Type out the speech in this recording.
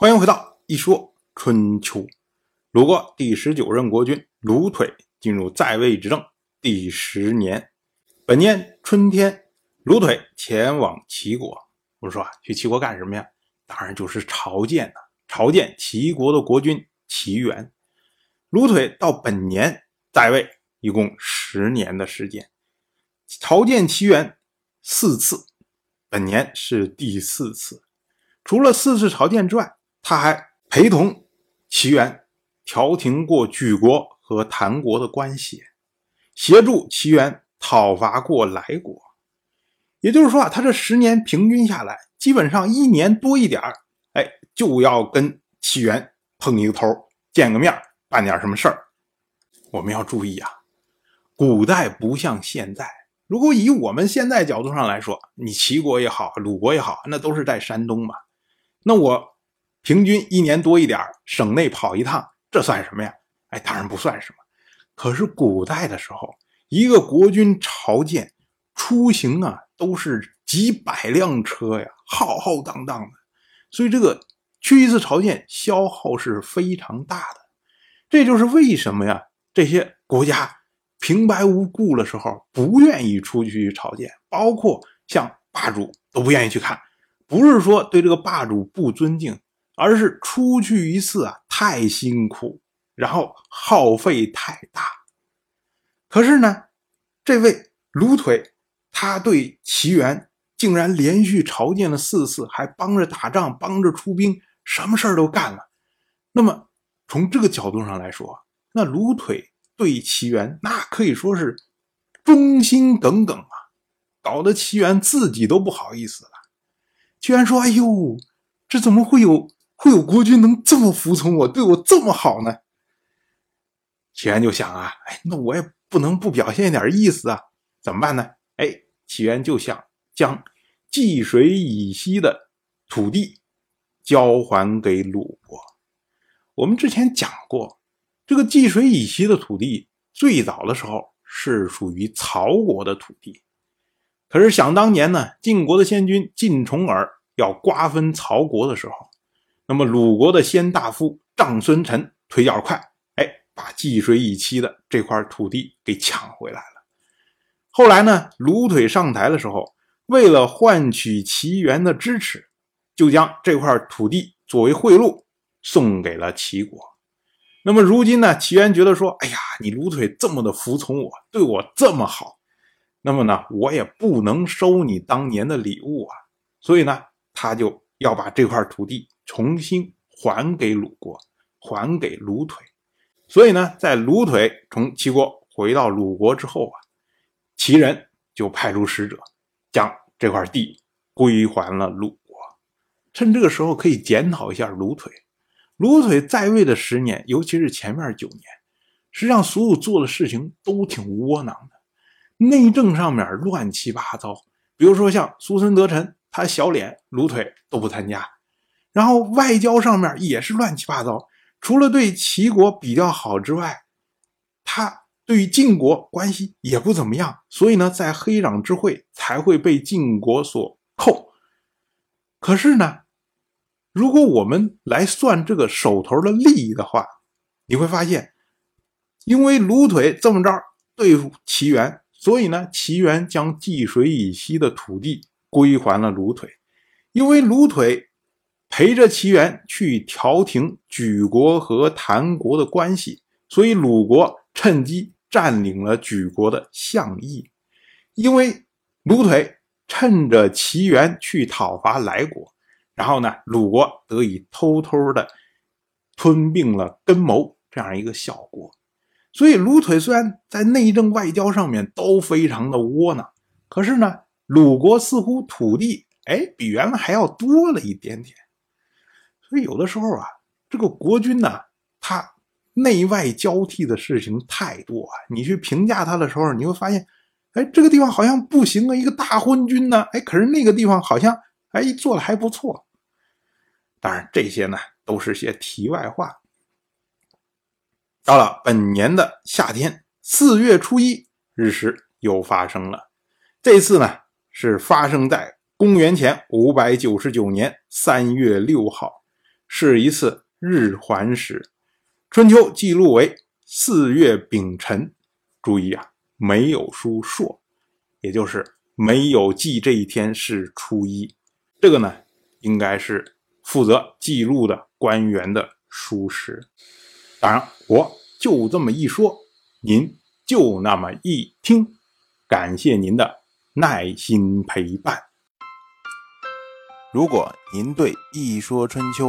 欢迎回到一说春秋。鲁国第十九任国君鲁腿进入在位执政第十年，本年春天，鲁腿前往齐国。我说啊，去齐国干什么呀？当然就是朝见了，朝见齐国的国君齐元。鲁腿到本年在位一共十年的时间，朝见齐元四次，本年是第四次。除了四次朝见之外，他还陪同齐元调停过举国和谭国的关系，协助齐元讨伐过来国。也就是说啊，他这十年平均下来，基本上一年多一点哎，就要跟齐元碰一个头，见个面，办点什么事儿。我们要注意啊，古代不像现在。如果以我们现在角度上来说，你齐国也好，鲁国也好，那都是在山东嘛，那我。平均一年多一点省内跑一趟，这算什么呀？哎，当然不算什么。可是古代的时候，一个国君朝见出行啊，都是几百辆车呀，浩浩荡荡的。所以这个去一次朝见，消耗是非常大的。这就是为什么呀？这些国家平白无故的时候不愿意出去朝见，包括像霸主都不愿意去看。不是说对这个霸主不尊敬。而是出去一次啊，太辛苦，然后耗费太大。可是呢，这位卢腿，他对齐元竟然连续朝见了四次，还帮着打仗，帮着出兵，什么事儿都干了。那么从这个角度上来说，那卢腿对齐元那可以说是忠心耿耿啊，搞得齐元自己都不好意思了。居然说：“哎呦，这怎么会有？”会有国君能这么服从我，对我这么好呢？齐元就想啊，哎，那我也不能不表现一点意思啊，怎么办呢？哎，齐元就想将济水以西的土地交还给鲁国。我们之前讲过，这个济水以西的土地最早的时候是属于曹国的土地，可是想当年呢，晋国的先君晋重耳要瓜分曹国的时候。那么鲁国的先大夫长孙臣腿脚快，哎，把济水以西的这块土地给抢回来了。后来呢，鲁腿上台的时候，为了换取齐元的支持，就将这块土地作为贿赂送给了齐国。那么如今呢，齐元觉得说，哎呀，你鲁腿这么的服从我，对我这么好，那么呢，我也不能收你当年的礼物啊，所以呢，他就要把这块土地。重新还给鲁国，还给鲁腿。所以呢，在鲁腿从齐国回到鲁国之后啊，齐人就派出使者，将这块地归还了鲁国。趁这个时候，可以检讨一下鲁腿。鲁腿在位的十年，尤其是前面九年，实际上所有做的事情都挺窝囊的，内政上面乱七八糟。比如说像苏森得臣，他小脸，鲁腿都不参加。然后外交上面也是乱七八糟，除了对齐国比较好之外，他对晋国关系也不怎么样，所以呢，在黑壤之会才会被晋国所扣。可是呢，如果我们来算这个手头的利益的话，你会发现，因为卢腿这么着对付齐元，所以呢，齐元将济水以西的土地归还了卢腿，因为卢腿。陪着齐元去调停举国和谭国的关系，所以鲁国趁机占领了举国的相邑。因为鲁腿趁着齐元去讨伐来国，然后呢，鲁国得以偷偷的吞并了根谋这样一个小国。所以鲁腿虽然在内政外交上面都非常的窝囊，可是呢，鲁国似乎土地哎比原来还要多了一点点。所以有的时候啊，这个国君呢，他内外交替的事情太多啊。你去评价他的时候，你会发现，哎，这个地方好像不行啊，一个大昏君呢，哎，可是那个地方好像哎做的还不错。当然，这些呢都是些题外话。到了本年的夏天，四月初一日食又发生了，这次呢是发生在公元前五百九十九年三月六号。是一次日环食。春秋记录为四月丙辰，注意啊，没有书朔，也就是没有记这一天是初一。这个呢，应该是负责记录的官员的书时。当然，我就这么一说，您就那么一听。感谢您的耐心陪伴。如果您对《一说春秋》